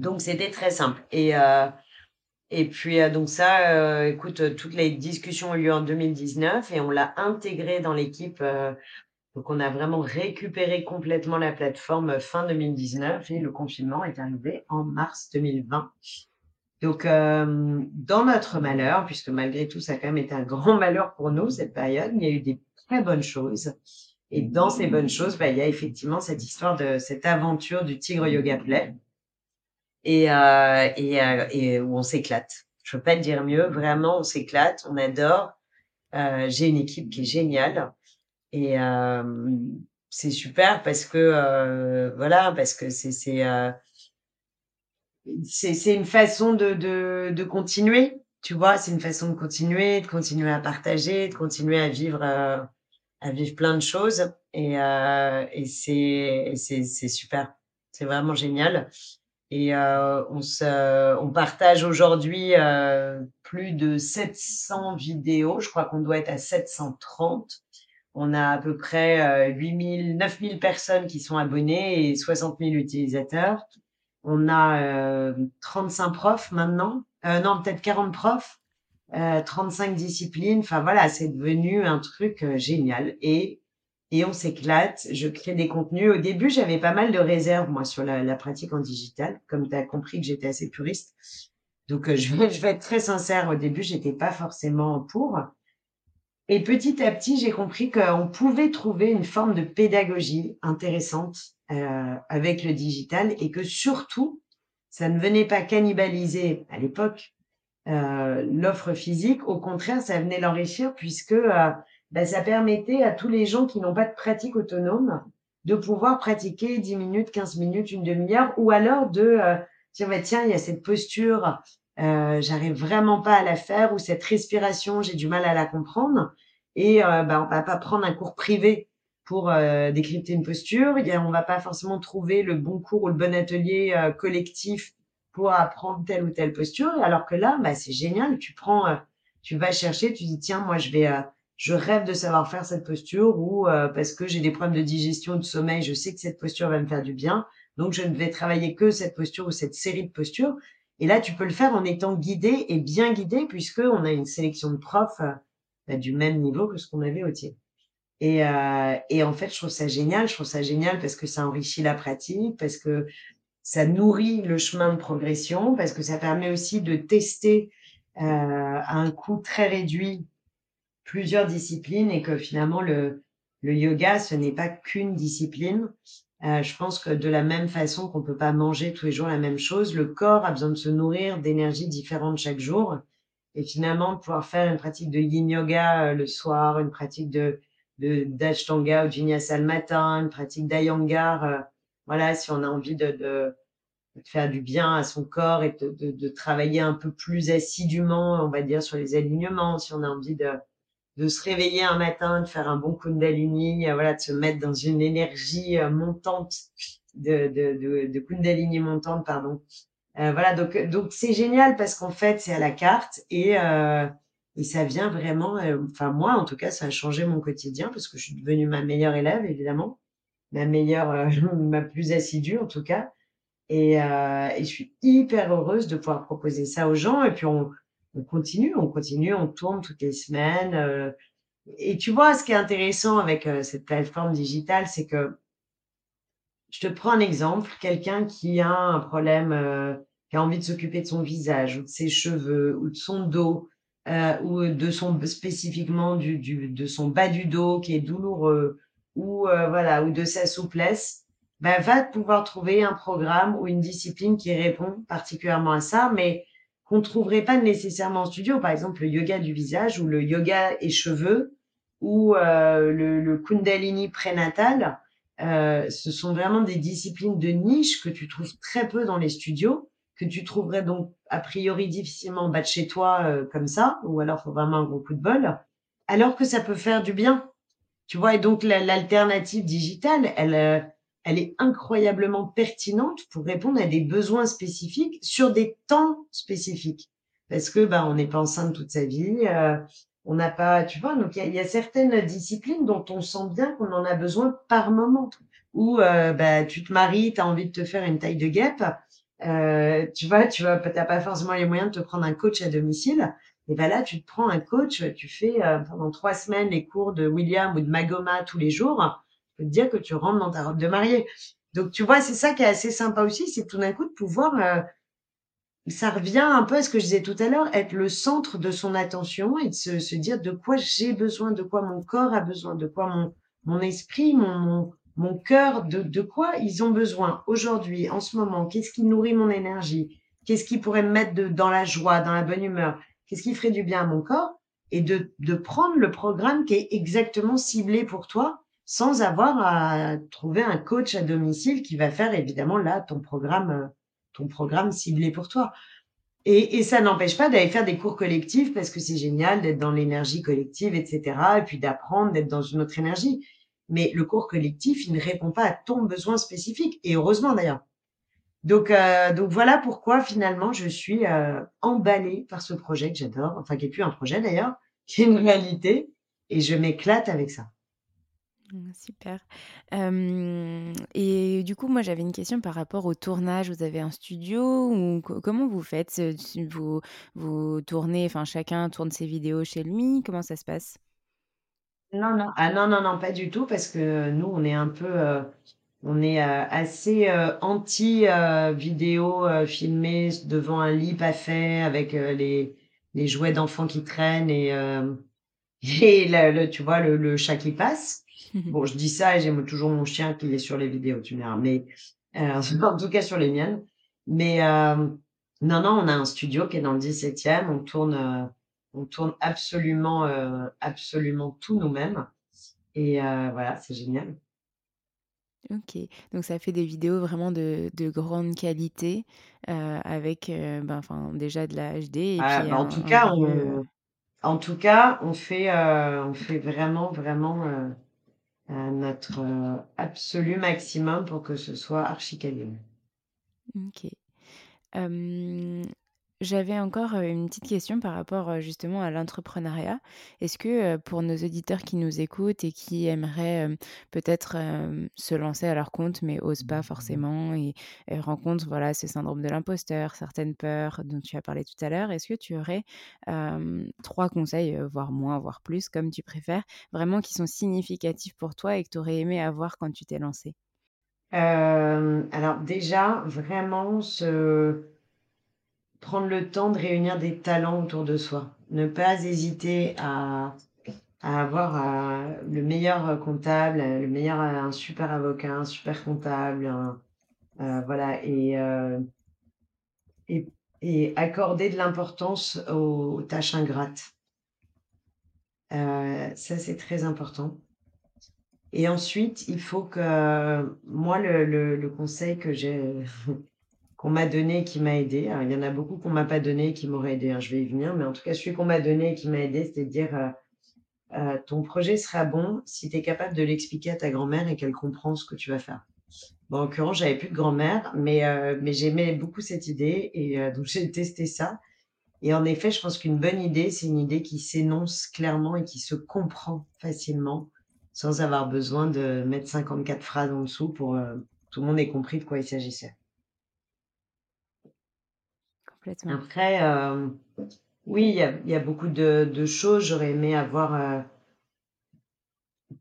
Donc c'était très simple. Et, euh, et puis euh, donc ça, euh, écoute, toutes les discussions ont eu lieu en 2019 et on l'a intégré dans l'équipe. donc on a vraiment récupéré complètement la plateforme fin 2019 et le confinement est arrivé en mars 2020. Donc dans notre malheur, puisque malgré tout ça a quand même été un grand malheur pour nous cette période, il y a eu des très bonnes choses. Et dans ces bonnes choses, bah, il y a effectivement cette histoire de cette aventure du Tigre Yoga Play et, euh, et, euh, et où on s'éclate. Je peux pas te dire mieux. Vraiment, on s'éclate, on adore. Euh, J'ai une équipe qui est géniale et euh, c'est super parce que euh, voilà, parce que c'est c'est euh, c'est une façon de, de, de continuer. Tu vois, c'est une façon de continuer, de continuer à partager, de continuer à vivre à vivre plein de choses et, et c'est c'est super. C'est vraiment génial. Et euh, on, se, on partage aujourd'hui euh, plus de 700 vidéos. Je crois qu'on doit être à 730. On a à peu près euh, 8000, 9000 personnes qui sont abonnées et 60 000 utilisateurs. On a euh, 35 profs maintenant. Euh, non, peut-être 40 profs. 35 euh, disciplines. Enfin voilà, c'est devenu un truc euh, génial. Et et on s'éclate. Je crée des contenus. Au début, j'avais pas mal de réserves, moi, sur la, pratique en digital, comme tu as compris que j'étais assez puriste. Donc, euh, je, vais, je vais être très sincère. Au début, j'étais pas forcément pour. Et petit à petit, j'ai compris qu'on pouvait trouver une forme de pédagogie intéressante euh, avec le digital et que surtout, ça ne venait pas cannibaliser à l'époque euh, l'offre physique. Au contraire, ça venait l'enrichir puisque euh, ben, ça permettait à tous les gens qui n'ont pas de pratique autonome de pouvoir pratiquer 10 minutes, 15 minutes, une demi-heure, ou alors de euh, dire, bah, tiens, il y a cette posture, euh, j'arrive vraiment pas à la faire, ou cette respiration, j'ai du mal à la comprendre. Et euh, bah, on va pas prendre un cours privé pour euh, décrypter une posture. Il y a, on va pas forcément trouver le bon cours ou le bon atelier euh, collectif pour apprendre telle ou telle posture. Alors que là, bah, c'est génial. Tu prends, tu vas chercher, tu dis, tiens, moi, je vais je rêve de savoir faire cette posture ou euh, parce que j'ai des problèmes de digestion, de sommeil, je sais que cette posture va me faire du bien. Donc, je ne vais travailler que cette posture ou cette série de postures. Et là, tu peux le faire en étant guidé et bien guidé puisque on a une sélection de profs euh, bah, du même niveau que ce qu'on avait au TIE. Et, euh, et en fait, je trouve ça génial. Je trouve ça génial parce que ça enrichit la pratique, parce que ça nourrit le chemin de progression, parce que ça permet aussi de tester euh, à un coût très réduit plusieurs disciplines et que finalement le, le yoga, ce n'est pas qu'une discipline. Euh, je pense que de la même façon qu'on peut pas manger tous les jours la même chose, le corps a besoin de se nourrir d'énergies différentes chaque jour. Et finalement, pouvoir faire une pratique de yin yoga euh, le soir, une pratique de d'ashtanga ou de vinyasa le matin, une pratique d'ayangar, euh, voilà, si on a envie de, de, de, faire du bien à son corps et de, de, de travailler un peu plus assidûment, on va dire, sur les alignements, si on a envie de, de se réveiller un matin, de faire un bon kundalini, euh, voilà, de se mettre dans une énergie euh, montante, de, de, de, kundalini montante, pardon. Euh, voilà, donc donc c'est génial parce qu'en fait c'est à la carte et et ça vient vraiment. Enfin moi en tout cas ça a changé mon quotidien parce que je suis devenue ma meilleure élève évidemment, ma meilleure, ma plus assidue en tout cas. Et, et je suis hyper heureuse de pouvoir proposer ça aux gens et puis on on continue, on continue, on tourne toutes les semaines. Euh, et tu vois, ce qui est intéressant avec euh, cette plateforme digitale, c'est que je te prends un exemple, quelqu'un qui a un problème, euh, qui a envie de s'occuper de son visage ou de ses cheveux ou de son dos ou de son spécifiquement du, du, de son bas du dos qui est douloureux ou voilà ou de sa souplesse, ben, va pouvoir trouver un programme ou une discipline qui répond particulièrement à ça, mais qu'on trouverait pas nécessairement en studio. Par exemple, le yoga du visage ou le yoga et cheveux ou euh, le, le, kundalini prénatal. Euh, ce sont vraiment des disciplines de niche que tu trouves très peu dans les studios, que tu trouverais donc a priori difficilement en bas de chez toi euh, comme ça, ou alors faut vraiment un gros coup de bol, alors que ça peut faire du bien. Tu vois, et donc l'alternative digitale, elle, euh, elle est incroyablement pertinente pour répondre à des besoins spécifiques sur des temps spécifiques. Parce que bah, on n'est pas enceinte toute sa vie, euh, on n'a pas, tu vois, donc il y, a certaines disciplines dont on sent bien qu'on en a besoin par moment. Ou euh, bah, tu te maries, tu as envie de te faire une taille de guêpe, euh, tu vois, tu t'as pas forcément les moyens de te prendre un coach à domicile. Et ben là, tu te prends un coach, tu fais euh, pendant trois semaines les cours de William ou de Magoma tous les jours te dire que tu rentres dans ta robe de mariée. Donc, tu vois, c'est ça qui est assez sympa aussi, c'est tout d'un coup de pouvoir, euh, ça revient un peu à ce que je disais tout à l'heure, être le centre de son attention et de se, se dire de quoi j'ai besoin, de quoi mon corps a besoin, de quoi mon, mon esprit, mon, mon, mon cœur, de, de quoi ils ont besoin aujourd'hui, en ce moment, qu'est-ce qui nourrit mon énergie, qu'est-ce qui pourrait me mettre de, dans la joie, dans la bonne humeur, qu'est-ce qui ferait du bien à mon corps, et de, de prendre le programme qui est exactement ciblé pour toi sans avoir à trouver un coach à domicile qui va faire évidemment là ton programme, euh, ton programme ciblé pour toi. Et, et ça n'empêche pas d'aller faire des cours collectifs parce que c'est génial d'être dans l'énergie collective, etc. Et puis d'apprendre, d'être dans une autre énergie. Mais le cours collectif, il ne répond pas à ton besoin spécifique. Et heureusement d'ailleurs. Donc, euh, donc voilà pourquoi finalement je suis euh, emballée par ce projet que j'adore, enfin qui est plus un projet d'ailleurs, qui est une réalité, et je m'éclate avec ça. Mmh, super. et du coup, moi, j'avais une question par rapport au tournage. Vous avez un studio comment vous faites? vous tournez, enfin, chacun tourne ses vidéos chez lui? Comment ça se passe? Non, non. Ah non, non, pas du tout parce que nous, on est un peu, heu, on est, heu, assez, heu, anti, vidéo, filmée devant un lit pas fait avec, les jouets d'enfants qui traînent et et le tu vois, le chat qui passe. Bon, je dis ça et j'ai toujours mon chien qui est sur les vidéos, tu me diras, mais heu, en tout cas sur les miennes. Mais hem, non, non, on a un studio qui est dans le 17e, on tourne, heu, on tourne absolument, absolument tout nous-mêmes et voilà, c'est génial. OK, donc ça fait des vidéos vraiment de de grande qualité, avec, ben, enfin, déjà de la HD et Ah, puis bah, en un tout un cas, on en tout cas, on fait, on fait vraiment, vraiment, notre, heu, absolu maximum pour que ce soit archi ouais. OK. J'avais encore, une petite question par rapport, justement à l'entrepreneuriat. Est-ce que, pour nos auditeurs qui nous écoutent et qui aimeraient, peut-être, se lancer à leur compte mais osent pas forcément et rencontrent, voilà, ce syndrome de l'imposteur, certaines peurs dont tu as parlé tout à l'heure, est-ce que tu aurais, 3 conseils, voire moins, voire plus, comme tu préfères, vraiment qui sont significatifs pour toi et que tu aurais aimé avoir quand tu t'es lancé? Alors déjà, vraiment se prendre le temps de réunir des talents autour de soi. Ne pas hésiter à à avoir, heu, le meilleur, comptable, le meilleur, heu, un super avocat, un super comptable, heu, voilà et heu et et accorder de l'importance aux tâches ingrates. Heu, ça, c'est très important et ensuite, il faut que moi, le le le conseil que j'ai qu'on m'a donné et qui m'a aidé. Il y en a beaucoup qu'on m'a pas donné et qui m'auraient aidé, hein, je vais y venir, mais en tout cas, celui qu'on m'a donné et qui m'a aidé, c'était de dire, heu heu: «Ton projet sera bon si tu es capable de l'expliquer à ta grand-mère et qu'elle comprend ce que tu vas faire». Bon, en l'occurrence, j'avais plus de grand-mère, mais heu, mais j'aimais beaucoup cette idée et heu, donc j'ai testé ça et en effet, je pense qu'une bonne idée, c'est une idée qui s'énonce clairement et qui se comprend facilement, sans avoir besoin de mettre 54 phrases en dessous pour, heu, tout le monde ait compris de quoi il s'agissait. Après, hem, oui, il y a beaucoup de choses. J'aurais aimé avoir, heu,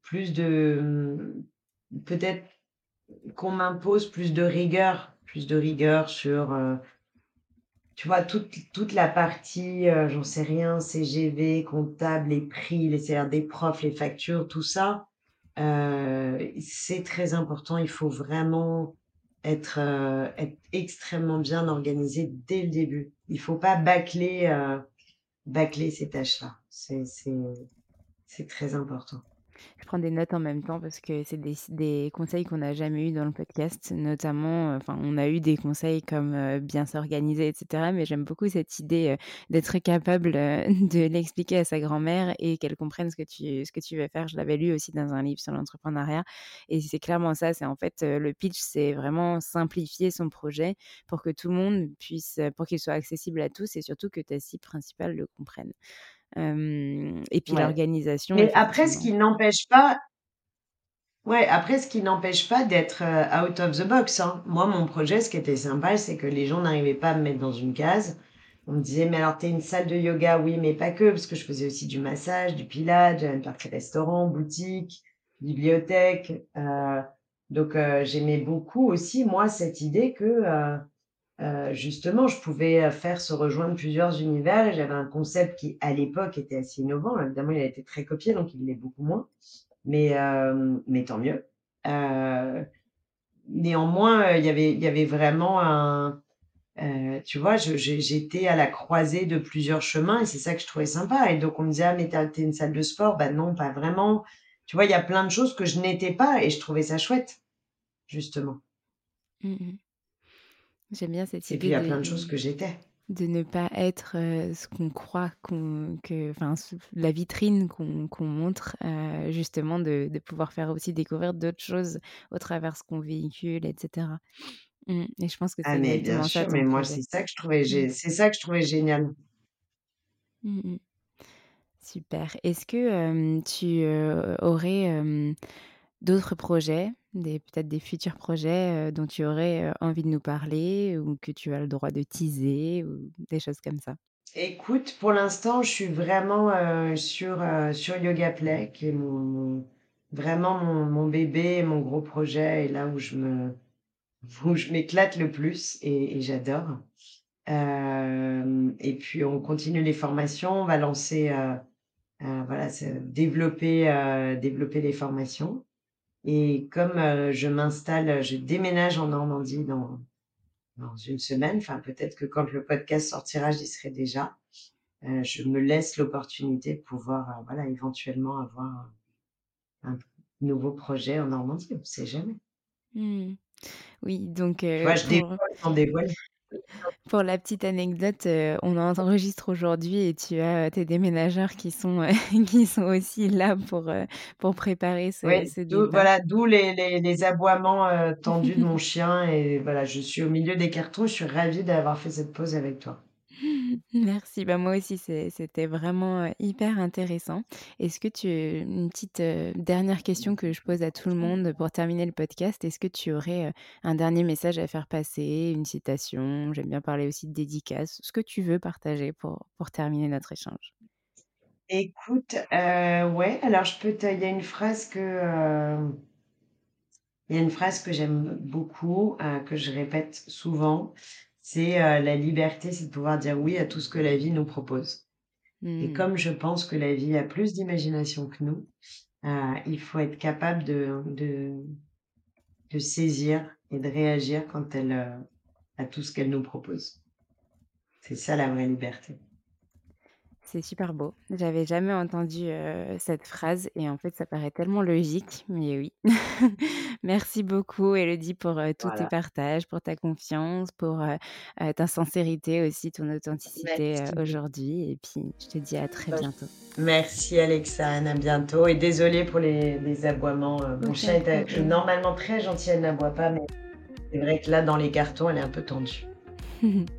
plus de, peut-être qu'on m'impose plus de rigueur, plus de rigueur sur, heu, tu vois, toute toute la partie, j'en sais rien, CGV, comptable, les prix, les salaires des profs, les factures, tout ça, c'est très important. Il faut vraiment être, heu, être extrêmement bien organisé dès le début. Il faut pas bâcler, heu Bâcler ces tâches-là, c'est c'est c'est très important. Je prends des notes en même temps parce que c'est des conseils qu'on n'a jamais eu dans le podcast, notamment, heu, enfin, on a eu des conseils comme, heu, bien s'organiser et cetera, mais j'aime beaucoup cette idée, heu, d'être capable, de l'expliquer à sa grand-mère et qu'elle comprenne ce que tu ce que tu veux faire. Je l'avais lu aussi dans un livre sur l'entrepreneuriat et c'est clairement ça, c'est en fait, le pitch, c'est vraiment simplifier son projet pour que tout le monde puisse, pour qu'il soit accessible à tous et surtout que ta cible principale le comprenne. Et puis Ouais, l'organisation mais après ce qui n'empêche pas ouais, après ce qui n'empêche pas d'être, out of the box, hein. Moi, mon projet, ce qui était sympa, c'est que les gens n'arrivaient pas à me mettre dans une case. On me disait: «Mais alors tu es une salle de yoga?» oui, mais pas que, parce que je faisais aussi du massage, du pilates, j'avais une partie restaurant, boutique, bibliothèque, heu, donc heu, j'aimais beaucoup aussi, moi, cette idée que, Heu, justement, je pouvais, heu, faire se rejoindre plusieurs univers et j'avais un concept qui, à l'époque, était assez innovant. Évidemment, il a été très copié, donc il l'est beaucoup moins, mais hem, mais tant mieux. Néanmoins, il y avait y avait vraiment un, tu vois, j'étais à la croisée de plusieurs chemins et c'est ça que je trouvais sympa et donc on me disait: «Ah mais tu as tu es une salle de sport?» bah non, pas vraiment. Tu vois, il y a plein de choses que je n'étais pas et je trouvais ça chouette, justement Mmh mh. J'aime bien cette et puis il idée y a de plein de choses que j'étais. de ne pas être, heu, ce qu'on croit qu'on que enfin, ce la vitrine qu'on qu'on montre, heu, justement de de pouvoir faire aussi découvrir d'autres choses au travers ce qu'on véhicule et cetera. Mmh et je pense que Ah c'est mais bien sûr, mais moi projet. c'est ça que je trouvais Mmh. c'est ça que je trouvais génial. Mmh mh. Super. Est-ce que, hem, tu, aurais, d'autres projets, peut-être des futurs projets, heu, dont tu aurais, heu, envie de nous parler ou que tu as le droit de teaser ou des choses comme ça? Écoute, pour l'instant, je suis vraiment euh, sur, euh, sur Yoga Play, qui est mon, vraiment mon, mon bébé, mon gros projet, et là où je me, où je m'éclate le plus, et, j'adore. Euh, et puis, on continue les formations, on va lancer, euh, euh, voilà, développer, euh, développer les formations. Et comme euh, je m'installe, je déménage en Normandie dans, dans une semaine, enfin peut-être que quand le podcast sortira, j'y serai déjà. Euh, je me laisse l'opportunité de pouvoir, euh, voilà, éventuellement avoir un, un nouveau projet en Normandie, on ne sait jamais. Mmh. Oui, donc euh, vois, je pour, dévoile sans dévoiler. Pour la petite anecdote, euh, on enregistre aujourd'hui et tu as euh, tes déménageurs qui sont, euh, qui sont aussi là pour, pour préparer ce, Oui, ce départ. voilà, d'où les, les, les aboiements tendus de mon chien. Et voilà, je suis au milieu des cartons. Je suis ravie d'avoir fait cette pause avec toi. Merci, bah moi aussi c'est- c'était vraiment hyper intéressant. Est-ce que tu une petite dernière question que je pose à tout le monde pour terminer le podcast, est-ce que tu aurais un dernier message à faire passer, une citation, j'aime bien parler aussi de dédicace, ce que tu veux partager pour, pour terminer notre échange. Écoute, ouais, alors je peux te, il y a une phrase que, il y a une phrase que j'aime beaucoup, que je répète souvent. C'est euh, la liberté, c'est de pouvoir dire oui à tout ce que la vie nous propose. Et Hmm. comme je pense que la vie a plus d'imagination que nous, euh, il faut être capable de, de, de saisir et de réagir quand elle, euh, à tout ce qu'elle nous propose. C'est ça la vraie liberté. C'est super beau. J'avais jamais entendu cette phrase et en fait ça paraît tellement logique, mais oui. Merci beaucoup Elodie pour euh, tous tes partages, pour ta confiance, pour euh, ta sincérité aussi, ton authenticité aujourd'hui et puis je te dis à très Bah, bientôt. Merci Alexane, à bientôt. Et désolée pour les, les aboiements. Mon Aucun chien est normalement très gentil, elle n'aboie pas, mais c'est vrai que là, dans les cartons, elle est un peu tendue.